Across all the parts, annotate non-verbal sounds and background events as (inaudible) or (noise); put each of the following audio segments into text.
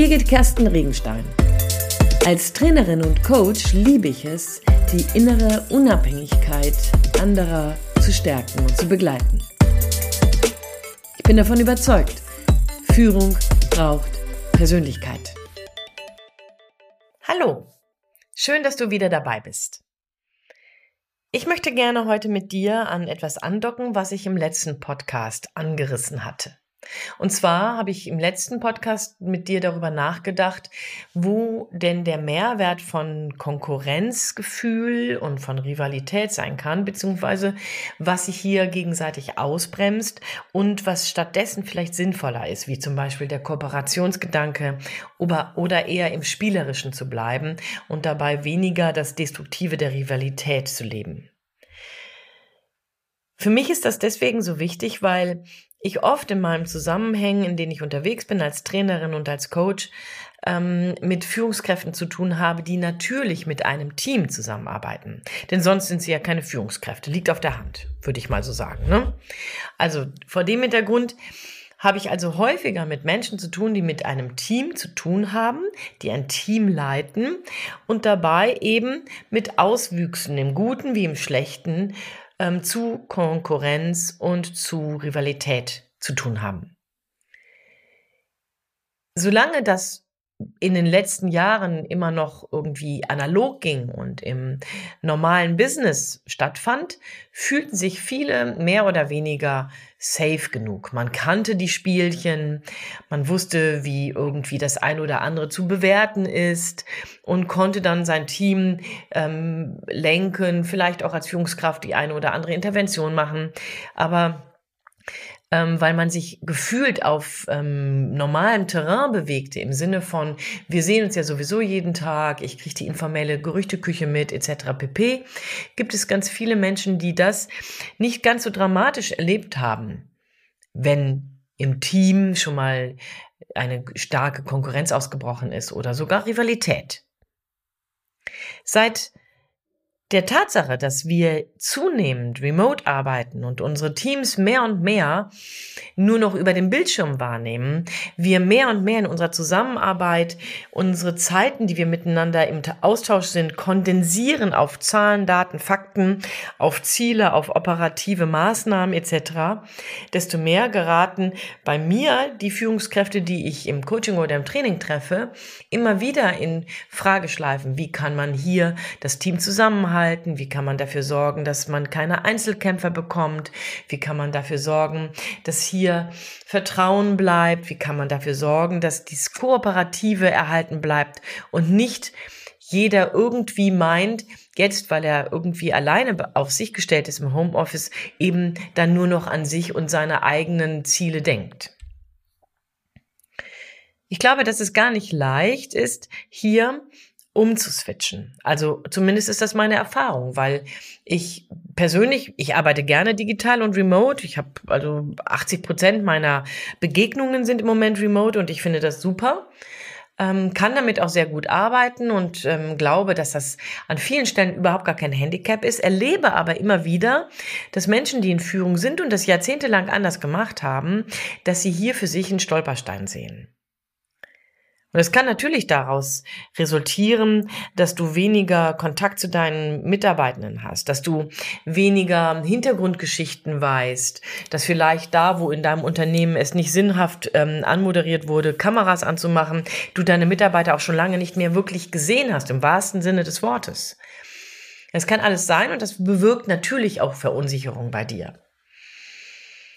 Birgit Kersten Regenstein. Als Trainerin und Coach liebe ich es, die innere Unabhängigkeit anderer zu stärken und zu begleiten. Ich bin davon überzeugt, Führung braucht Persönlichkeit. Hallo, schön, dass du wieder dabei bist. Ich möchte gerne heute mit dir an etwas andocken, was ich im letzten Podcast angerissen hatte. Und zwar habe ich im letzten Podcast mit dir darüber nachgedacht, wo denn der Mehrwert von Konkurrenzgefühl und von Rivalität sein kann, beziehungsweise was sich hier gegenseitig ausbremst und was stattdessen vielleicht sinnvoller ist, wie zum Beispiel der Kooperationsgedanke oder, eher im Spielerischen zu bleiben und dabei weniger das Destruktive der Rivalität zu leben. Für mich ist das deswegen so wichtig, weil ich oft in meinem Zusammenhängen, in denen ich unterwegs bin als Trainerin und als Coach, ähm, mit Führungskräften zu tun habe, die natürlich mit einem Team zusammenarbeiten. Denn sonst sind sie ja keine Führungskräfte. Liegt auf der Hand, würde ich mal so sagen. Ne? Also vor dem Hintergrund habe ich also häufiger mit Menschen zu tun, die mit einem Team zu tun haben, die ein Team leiten und dabei eben mit Auswüchsen im Guten wie im Schlechten ähm, zu Konkurrenz und zu Rivalität zu tun haben. Solange das in den letzten Jahren immer noch irgendwie analog ging und im normalen Business stattfand, fühlten sich viele mehr oder weniger safe genug. Man kannte die Spielchen, man wusste, wie irgendwie das ein oder andere zu bewerten ist und konnte dann sein Team ähm, lenken, vielleicht auch als Führungskraft die eine oder andere Intervention machen. Aber ähm, weil man sich gefühlt auf ähm, normalem Terrain bewegte, im Sinne von, wir sehen uns ja sowieso jeden Tag, ich kriege die informelle Gerüchteküche mit, etc. pp, gibt es ganz viele Menschen, die das nicht ganz so dramatisch erlebt haben, wenn im Team schon mal eine starke Konkurrenz ausgebrochen ist oder sogar Rivalität. Seit der Tatsache, dass wir zunehmend remote arbeiten und unsere Teams mehr und mehr nur noch über den Bildschirm wahrnehmen, wir mehr und mehr in unserer Zusammenarbeit unsere Zeiten, die wir miteinander im Austausch sind, kondensieren auf Zahlen, Daten, Fakten, auf Ziele, auf operative Maßnahmen etc., desto mehr geraten bei mir die Führungskräfte, die ich im Coaching oder im Training treffe, immer wieder in Frageschleifen. Wie kann man hier das Team zusammenhalten? Zusammenhalten? Wie kann man dafür sorgen, dass man keine Einzelkämpfer bekommt? Wie kann man dafür sorgen, dass hier Vertrauen bleibt? Wie kann man dafür sorgen, dass dieses Kooperative erhalten bleibt und nicht jeder irgendwie meint, jetzt, weil er irgendwie alleine auf sich gestellt ist im Homeoffice, eben dann nur noch an sich und seine eigenen Ziele denkt. Ich glaube, dass es gar nicht leicht ist, hier umzuswitchen. Also zumindest ist das meine Erfahrung, weil ich persönlich, ich arbeite gerne digital und remote. Ich habe also 80 Prozent meiner Begegnungen sind im Moment remote und ich finde das super. Ähm, kann damit auch sehr gut arbeiten und ähm, glaube, dass das an vielen Stellen überhaupt gar kein Handicap ist. Erlebe aber immer wieder, dass Menschen, die in Führung sind und das jahrzehntelang anders gemacht haben, dass sie hier für sich einen Stolperstein sehen. Und es kann natürlich daraus resultieren, dass du weniger Kontakt zu deinen Mitarbeitenden hast, dass du weniger Hintergrundgeschichten weißt, dass vielleicht da, wo in deinem Unternehmen es nicht sinnhaft ähm, anmoderiert wurde, Kameras anzumachen, du deine Mitarbeiter auch schon lange nicht mehr wirklich gesehen hast, im wahrsten Sinne des Wortes. Es kann alles sein und das bewirkt natürlich auch Verunsicherung bei dir.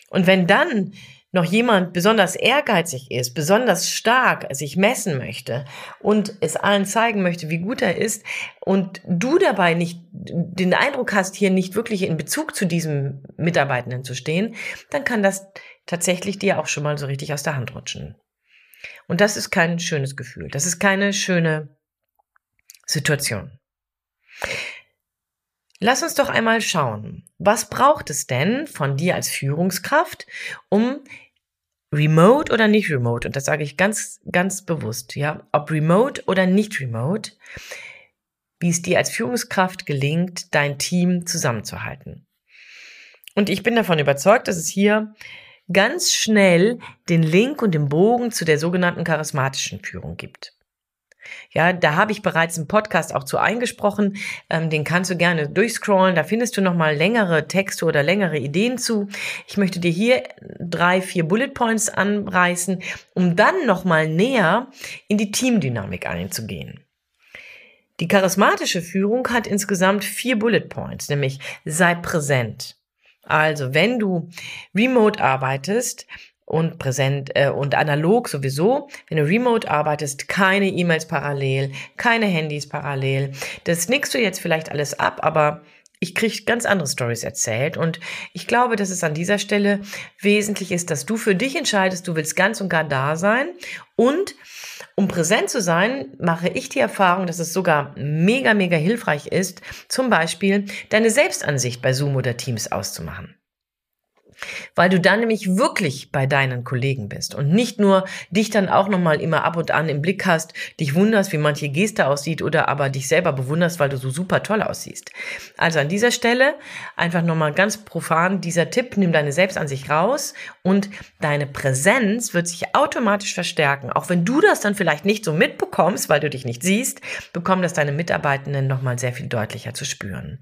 Und wenn dann noch jemand besonders ehrgeizig ist, besonders stark sich messen möchte und es allen zeigen möchte, wie gut er ist und du dabei nicht den Eindruck hast, hier nicht wirklich in Bezug zu diesem Mitarbeitenden zu stehen, dann kann das tatsächlich dir auch schon mal so richtig aus der Hand rutschen. Und das ist kein schönes Gefühl. Das ist keine schöne Situation. Lass uns doch einmal schauen, was braucht es denn von dir als Führungskraft, um remote oder nicht remote, und das sage ich ganz, ganz bewusst, ja, ob remote oder nicht remote, wie es dir als Führungskraft gelingt, dein Team zusammenzuhalten. Und ich bin davon überzeugt, dass es hier ganz schnell den Link und den Bogen zu der sogenannten charismatischen Führung gibt. Ja, da habe ich bereits im Podcast auch zu eingesprochen. Ähm, den kannst du gerne durchscrollen. Da findest du nochmal längere Texte oder längere Ideen zu. Ich möchte dir hier drei, vier Bullet Points anreißen, um dann nochmal näher in die Teamdynamik einzugehen. Die charismatische Führung hat insgesamt vier Bullet Points, nämlich sei präsent. Also, wenn du remote arbeitest, und präsent äh, und analog sowieso. Wenn du remote arbeitest, keine E-Mails parallel, keine Handys parallel. Das nickst du jetzt vielleicht alles ab, aber ich kriege ganz andere Stories erzählt und ich glaube, dass es an dieser Stelle wesentlich ist, dass du für dich entscheidest, du willst ganz und gar da sein und um präsent zu sein, mache ich die Erfahrung, dass es sogar mega, mega hilfreich ist, zum Beispiel deine Selbstansicht bei Zoom oder Teams auszumachen weil du dann nämlich wirklich bei deinen Kollegen bist und nicht nur dich dann auch nochmal immer ab und an im Blick hast, dich wunderst, wie manche Geste aussieht oder aber dich selber bewunderst, weil du so super toll aussiehst. Also an dieser Stelle einfach nochmal ganz profan dieser Tipp, nimm deine Selbstansicht raus und deine Präsenz wird sich automatisch verstärken. Auch wenn du das dann vielleicht nicht so mitbekommst, weil du dich nicht siehst, bekommen das deine Mitarbeitenden nochmal sehr viel deutlicher zu spüren.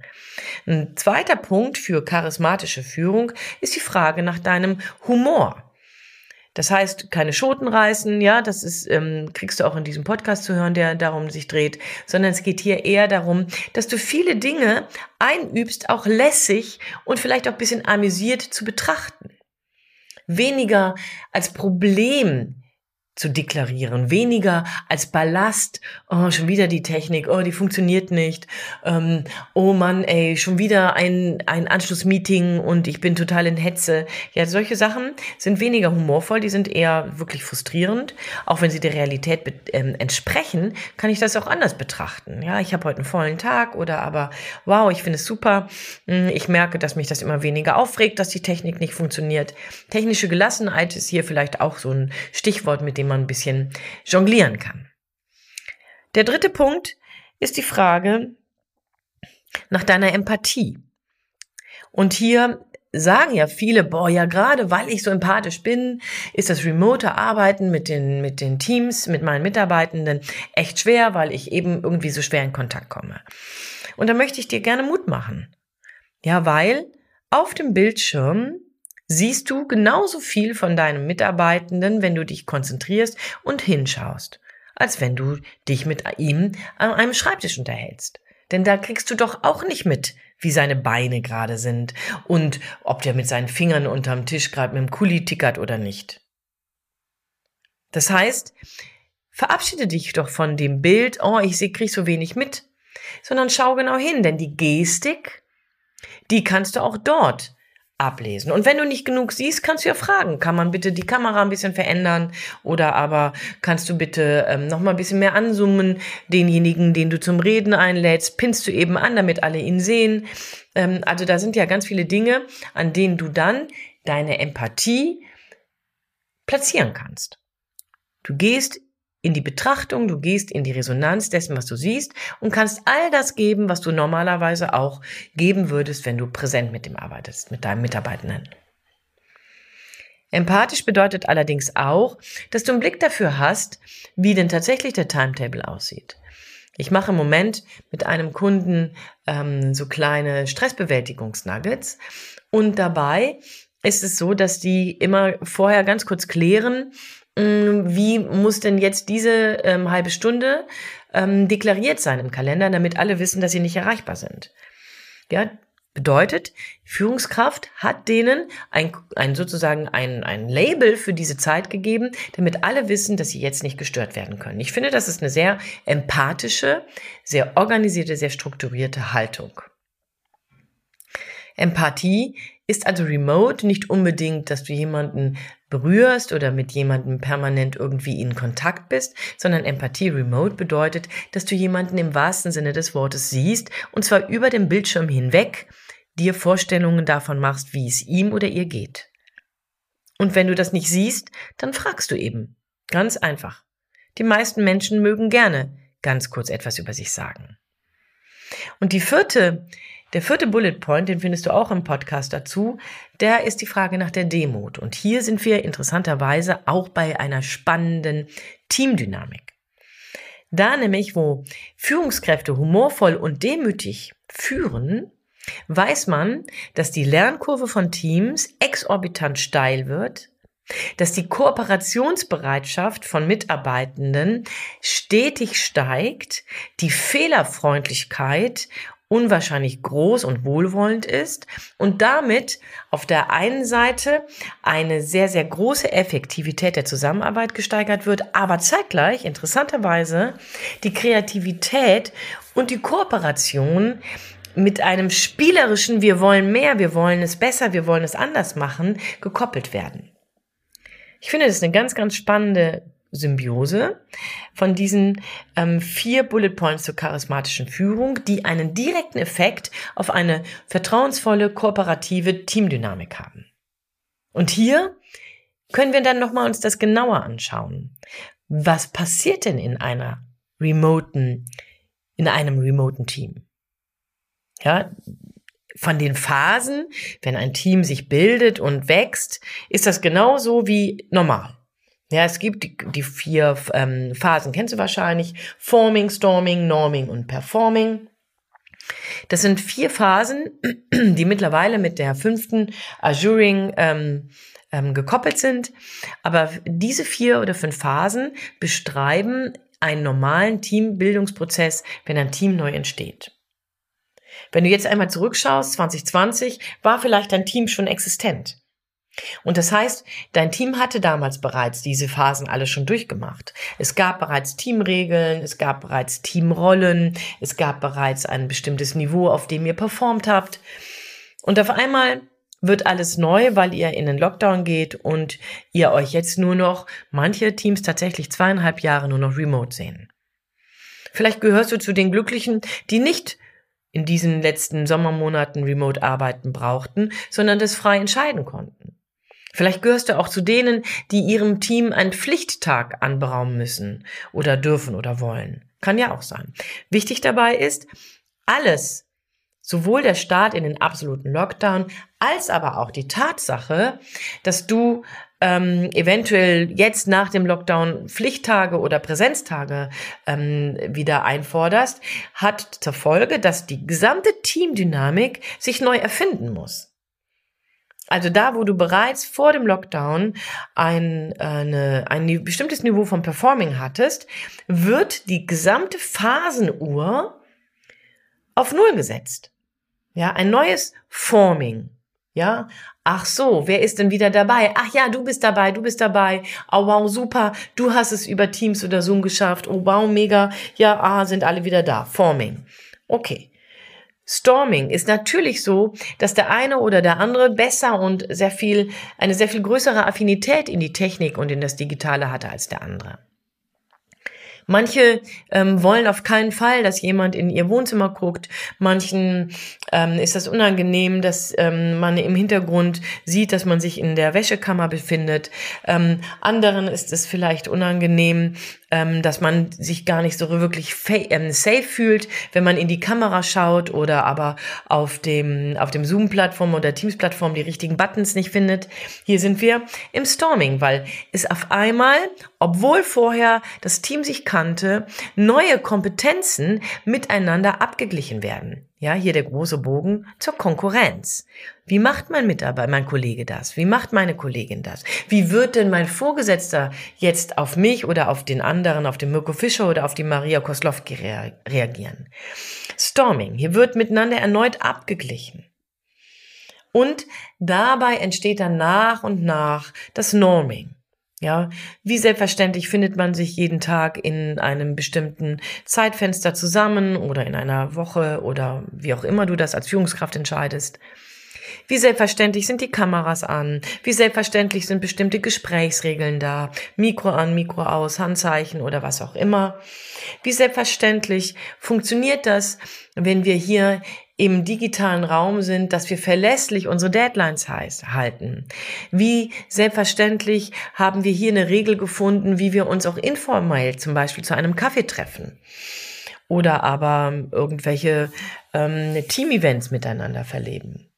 Ein zweiter Punkt für charismatische Führung ist die Frage nach deinem Humor. Das heißt, keine Schoten reißen, ja, das ist, ähm, kriegst du auch in diesem Podcast zu hören, der darum sich dreht, sondern es geht hier eher darum, dass du viele Dinge einübst, auch lässig und vielleicht auch ein bisschen amüsiert zu betrachten. Weniger als Problem zu deklarieren, weniger als Ballast, oh, schon wieder die Technik, oh, die funktioniert nicht, ähm, oh Mann, ey, schon wieder ein, ein Anschlussmeeting und ich bin total in Hetze. Ja, solche Sachen sind weniger humorvoll, die sind eher wirklich frustrierend. Auch wenn sie der Realität ähm, entsprechen, kann ich das auch anders betrachten. Ja, ich habe heute einen vollen Tag oder aber, wow, ich finde es super. Hm, ich merke, dass mich das immer weniger aufregt, dass die Technik nicht funktioniert. Technische Gelassenheit ist hier vielleicht auch so ein Stichwort, mit dem man ein bisschen jonglieren kann. Der dritte Punkt ist die Frage nach deiner Empathie. Und hier sagen ja viele, boah, ja, gerade weil ich so empathisch bin, ist das remote Arbeiten mit den, mit den Teams, mit meinen Mitarbeitenden echt schwer, weil ich eben irgendwie so schwer in Kontakt komme. Und da möchte ich dir gerne Mut machen. Ja, weil auf dem Bildschirm siehst du genauso viel von deinem Mitarbeitenden, wenn du dich konzentrierst und hinschaust, als wenn du dich mit ihm an einem Schreibtisch unterhältst. Denn da kriegst du doch auch nicht mit, wie seine Beine gerade sind und ob der mit seinen Fingern unterm Tisch gerade mit dem Kuli tickert oder nicht. Das heißt, verabschiede dich doch von dem Bild, oh, ich krieg so wenig mit, sondern schau genau hin, denn die Gestik, die kannst du auch dort ablesen. Und wenn du nicht genug siehst, kannst du ja fragen, kann man bitte die Kamera ein bisschen verändern oder aber kannst du bitte ähm, noch mal ein bisschen mehr anzoomen, denjenigen, den du zum Reden einlädst, pinnst du eben an, damit alle ihn sehen. Ähm, also da sind ja ganz viele Dinge, an denen du dann deine Empathie platzieren kannst. Du gehst in die Betrachtung, du gehst in die Resonanz dessen, was du siehst und kannst all das geben, was du normalerweise auch geben würdest, wenn du präsent mit dem arbeitest, mit deinem Mitarbeitenden. Empathisch bedeutet allerdings auch, dass du einen Blick dafür hast, wie denn tatsächlich der Timetable aussieht. Ich mache im Moment mit einem Kunden ähm, so kleine Stressbewältigungsnuggets und dabei ist es so, dass die immer vorher ganz kurz klären, wie muss denn jetzt diese ähm, halbe Stunde ähm, deklariert sein im Kalender, damit alle wissen, dass sie nicht erreichbar sind. Ja, bedeutet, Führungskraft hat denen ein, ein sozusagen ein, ein Label für diese Zeit gegeben, damit alle wissen, dass sie jetzt nicht gestört werden können. Ich finde, das ist eine sehr empathische, sehr organisierte, sehr strukturierte Haltung. Empathie ist also remote nicht unbedingt, dass du jemanden berührst oder mit jemandem permanent irgendwie in Kontakt bist, sondern Empathie remote bedeutet, dass du jemanden im wahrsten Sinne des Wortes siehst und zwar über den Bildschirm hinweg dir Vorstellungen davon machst, wie es ihm oder ihr geht. Und wenn du das nicht siehst, dann fragst du eben. Ganz einfach. Die meisten Menschen mögen gerne ganz kurz etwas über sich sagen. Und die vierte Der vierte Bullet Point, den findest du auch im Podcast dazu, der ist die Frage nach der Demut. Und hier sind wir interessanterweise auch bei einer spannenden Teamdynamik. Da nämlich, wo Führungskräfte humorvoll und demütig führen, weiß man, dass die Lernkurve von Teams exorbitant steil wird, dass die Kooperationsbereitschaft von Mitarbeitenden stetig steigt, die Fehlerfreundlichkeit unwahrscheinlich groß und wohlwollend ist und damit auf der einen Seite eine sehr, sehr große Effektivität der Zusammenarbeit gesteigert wird, aber zeitgleich interessanterweise die Kreativität und die Kooperation mit einem spielerischen Wir wollen mehr, wir wollen es besser, wir wollen es anders machen, gekoppelt werden. Ich finde, das eine ganz, ganz spannende Symbiose von diesen ähm, vier Bullet Points zur charismatischen Führung, die einen direkten Effekt auf eine vertrauensvolle, kooperative Teamdynamik haben. Und hier können wir dann nochmal uns das genauer anschauen. Was passiert denn in einer remoten, in einem remoten Team? Ja, von den Phasen, wenn ein Team sich bildet und wächst, ist das genauso wie normal. Ja, es gibt die, die vier ähm, Phasen, kennst du wahrscheinlich. Forming, Storming, Norming und Performing. Das sind vier Phasen, (clears throat) die mittlerweile mit der fünften Azuring ähm, ähm, gekoppelt sind. Aber diese vier oder fünf Phasen beschreiben einen normalen Teambildungsprozess, wenn ein Team neu entsteht. Wenn du jetzt einmal zurückschaust, 2020 war vielleicht dein Team schon existent. Und das heißt, dein Team hatte damals bereits diese Phasen alle schon durchgemacht. Es gab bereits Teamregeln, es gab bereits Teamrollen, es gab bereits ein bestimmtes Niveau, auf dem ihr performt habt. Und auf einmal wird alles neu, weil ihr in den Lockdown geht und ihr euch jetzt nur noch, manche Teams tatsächlich zweieinhalb Jahre nur noch remote sehen. Vielleicht gehörst du zu den Glücklichen, die nicht in diesen letzten Sommermonaten remote arbeiten brauchten, sondern das frei entscheiden konnten. Vielleicht gehörst du auch zu denen, die ihrem Team einen Pflichttag anberaumen müssen oder dürfen oder wollen. Kann ja auch sein. Wichtig dabei ist, alles, sowohl der Start in den absoluten Lockdown als aber auch die Tatsache, dass du ähm, eventuell jetzt nach dem Lockdown Pflichttage oder Präsenztage ähm, wieder einforderst, hat zur Folge, dass die gesamte Teamdynamik sich neu erfinden muss. Also da, wo du bereits vor dem Lockdown ein, äh, eine, ein bestimmtes Niveau von Performing hattest, wird die gesamte Phasenuhr auf Null gesetzt. Ja, ein neues Forming. Ja, ach so, wer ist denn wieder dabei? Ach ja, du bist dabei, du bist dabei. Oh wow, super, du hast es über Teams oder Zoom geschafft. Oh wow, mega. Ja, ah, sind alle wieder da. Forming. Okay. Storming ist natürlich so, dass der eine oder der andere besser und sehr viel, eine sehr viel größere Affinität in die Technik und in das Digitale hatte als der andere. Manche ähm, wollen auf keinen Fall, dass jemand in ihr Wohnzimmer guckt. Manchen ähm, ist das unangenehm, dass ähm, man im Hintergrund sieht, dass man sich in der Wäschekammer befindet. Ähm, anderen ist es vielleicht unangenehm, ähm, dass man sich gar nicht so wirklich ähm, safe fühlt, wenn man in die Kamera schaut oder aber auf dem, auf dem Zoom-Plattform oder Teams-Plattform die richtigen Buttons nicht findet. Hier sind wir im Storming, weil es auf einmal, obwohl vorher das Team sich kannte, neue Kompetenzen miteinander abgeglichen werden. Ja, hier der große Bogen zur Konkurrenz. Wie macht mein Mitarbeiter, mein Kollege das? Wie macht meine Kollegin das? Wie wird denn mein Vorgesetzter jetzt auf mich oder auf den anderen, auf den Mirko Fischer oder auf die Maria Koslowski reagieren? Storming. Hier wird miteinander erneut abgeglichen. Und dabei entsteht dann nach und nach das Norming. Ja, wie selbstverständlich findet man sich jeden Tag in einem bestimmten Zeitfenster zusammen oder in einer Woche oder wie auch immer du das als Führungskraft entscheidest. Wie selbstverständlich sind die Kameras an? Wie selbstverständlich sind bestimmte Gesprächsregeln da? Mikro an, Mikro aus, Handzeichen oder was auch immer. Wie selbstverständlich funktioniert das, wenn wir hier im digitalen Raum sind, dass wir verlässlich unsere Deadlines halten. Wie selbstverständlich haben wir hier eine Regel gefunden, wie wir uns auch informell zum Beispiel zu einem Kaffee treffen. oder aber irgendwelche ähm, Team-Events miteinander verleben.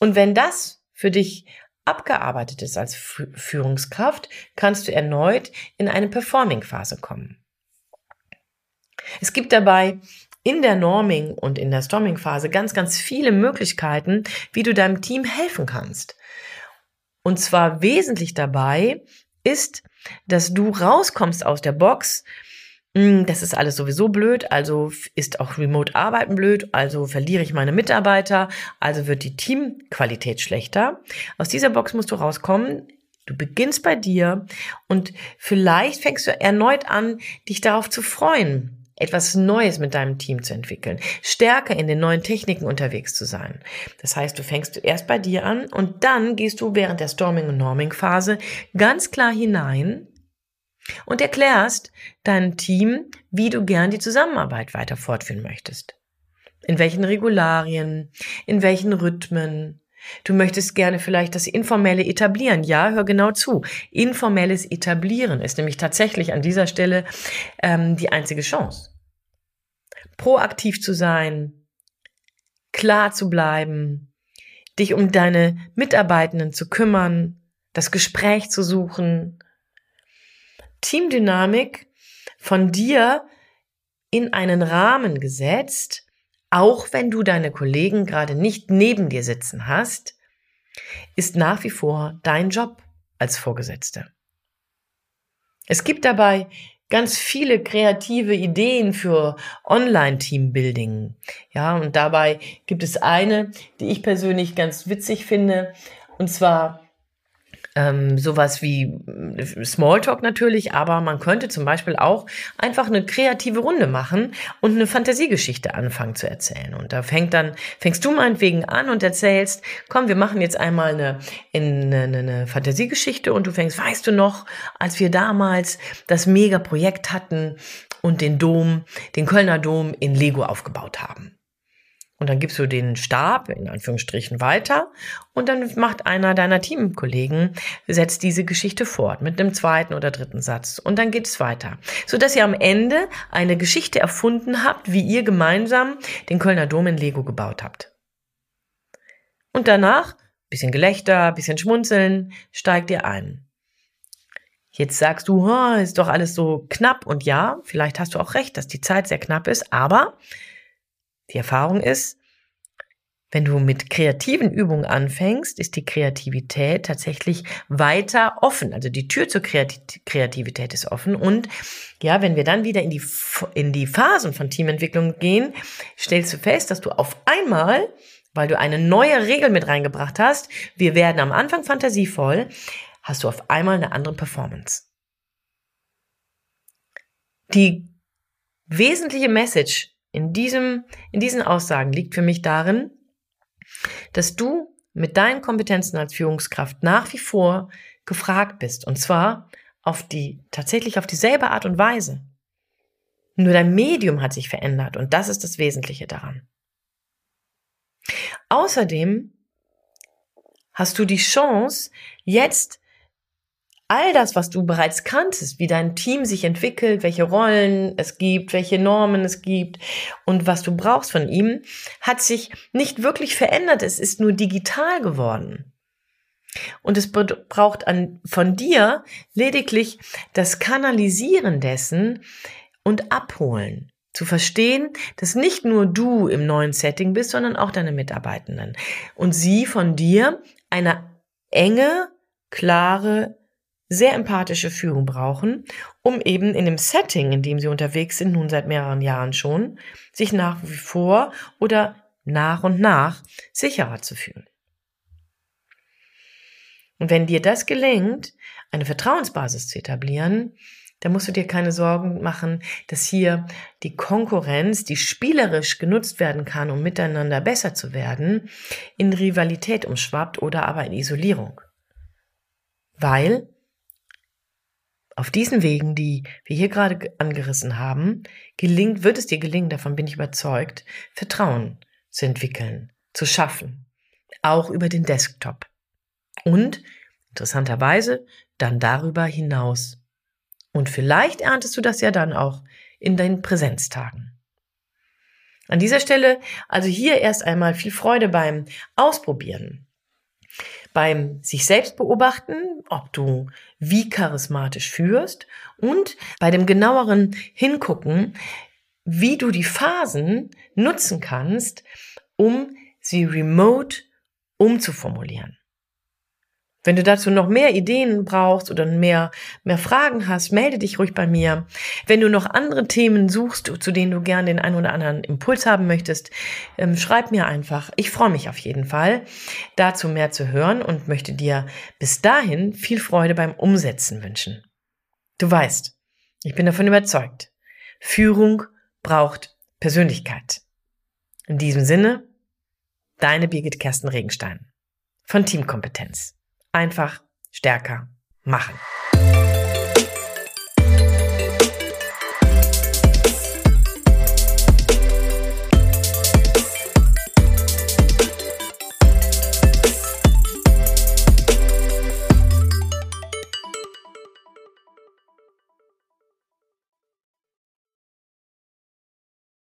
Und wenn das für dich abgearbeitet ist als Führungskraft, kannst du erneut in eine Performing-Phase kommen. Es gibt dabei in der Norming und in der Storming-Phase ganz, ganz viele Möglichkeiten, wie du deinem Team helfen kannst. Und zwar wesentlich dabei ist, dass du rauskommst aus der Box. Hm, das ist alles sowieso blöd, also ist auch Remote-Arbeiten blöd, also verliere ich meine Mitarbeiter, also wird die Teamqualität schlechter. Aus dieser Box musst du rauskommen. Du beginnst bei dir und vielleicht fängst du erneut an, dich darauf zu freuen, etwas Neues mit deinem Team zu entwickeln, stärker in den neuen Techniken unterwegs zu sein. Das heißt, du fängst erst bei dir an und dann gehst du während der Storming- und Norming-Phase ganz klar hinein und erklärst deinem Team, wie du gern die Zusammenarbeit weiter fortführen möchtest. In welchen Regularien, in welchen Rhythmen, Du möchtest gerne vielleicht das Informelle etablieren. Ja, hör genau zu. Informelles Etablieren ist nämlich tatsächlich an dieser Stelle ähm, die einzige Chance. Proaktiv zu sein, klar zu bleiben, dich um deine Mitarbeitenden zu kümmern, das Gespräch zu suchen. Teamdynamik von dir in einen Rahmen gesetzt, auch wenn du deine Kollegen gerade nicht neben dir sitzen hast, ist nach wie vor dein Job als Vorgesetzte. Es gibt dabei ganz viele kreative Ideen für Online-Teambuilding. Ja, und dabei gibt es eine, die ich persönlich ganz witzig finde, und zwar ähm, sowas wie äh, Smalltalk natürlich, aber man könnte zum Beispiel auch einfach eine kreative Runde machen und eine Fantasiegeschichte anfangen zu erzählen. Und da fängt dann, fängst du meinetwegen an und erzählst, komm, wir machen jetzt einmal eine, eine, eine Fantasiegeschichte und du fängst, weißt du noch, als wir damals das Mega-Projekt hatten und den Dom, den Kölner Dom in Lego aufgebaut haben. Und dann gibst du den Stab in Anführungsstrichen weiter und dann macht einer deiner Teamkollegen, setzt diese Geschichte fort mit einem zweiten oder dritten Satz und dann geht es weiter. Sodass ihr am Ende eine Geschichte erfunden habt, wie ihr gemeinsam den Kölner Dom in Lego gebaut habt. Und danach, bisschen Gelächter, bisschen Schmunzeln, steigt ihr ein. Jetzt sagst du, ist doch alles so knapp und ja, vielleicht hast du auch recht, dass die Zeit sehr knapp ist, aber die Erfahrung ist, wenn du mit kreativen Übungen anfängst, ist die Kreativität tatsächlich weiter offen. Also die Tür zur Kreativität ist offen. Und ja, wenn wir dann wieder in die, in die Phasen von Teamentwicklung gehen, stellst du fest, dass du auf einmal, weil du eine neue Regel mit reingebracht hast, wir werden am Anfang fantasievoll, hast du auf einmal eine andere Performance. Die wesentliche Message in, diesem, in diesen Aussagen liegt für mich darin, dass du mit deinen Kompetenzen als Führungskraft nach wie vor gefragt bist. Und zwar auf die, tatsächlich auf dieselbe Art und Weise. Nur dein Medium hat sich verändert und das ist das Wesentliche daran. Außerdem hast du die Chance, jetzt all das, was du bereits kanntest, wie dein Team sich entwickelt, welche Rollen es gibt, welche Normen es gibt und was du brauchst von ihm, hat sich nicht wirklich verändert. Es ist nur digital geworden. Und es braucht an, von dir lediglich das Kanalisieren dessen und Abholen. Zu verstehen, dass nicht nur du im neuen Setting bist, sondern auch deine Mitarbeitenden. Und sie von dir eine enge, klare sehr empathische Führung brauchen, um eben in dem Setting, in dem sie unterwegs sind, nun seit mehreren Jahren schon, sich nach wie vor oder nach und nach sicherer zu fühlen. Und wenn dir das gelingt, eine Vertrauensbasis zu etablieren, dann musst du dir keine Sorgen machen, dass hier die Konkurrenz, die spielerisch genutzt werden kann, um miteinander besser zu werden, in Rivalität umschwappt oder aber in Isolierung. Weil auf diesen Wegen, die wir hier gerade angerissen haben, gelingt, wird es dir gelingen, davon bin ich überzeugt, Vertrauen zu entwickeln, zu schaffen. Auch über den Desktop. Und, interessanterweise, dann darüber hinaus. Und vielleicht erntest du das ja dann auch in deinen Präsenztagen. An dieser Stelle also hier erst einmal viel Freude beim Ausprobieren, beim sich selbst beobachten, ob du wie charismatisch führst und bei dem genaueren Hingucken, wie du die Phasen nutzen kannst, um sie remote umzuformulieren. Wenn du dazu noch mehr Ideen brauchst oder mehr, mehr Fragen hast, melde dich ruhig bei mir. Wenn du noch andere Themen suchst, zu denen du gerne den einen oder anderen Impuls haben möchtest, ähm, schreib mir einfach. Ich freue mich auf jeden Fall, dazu mehr zu hören und möchte dir bis dahin viel Freude beim Umsetzen wünschen. Du weißt, ich bin davon überzeugt. Führung braucht Persönlichkeit. In diesem Sinne, deine Birgit Kersten Regenstein von Teamkompetenz einfach stärker machen.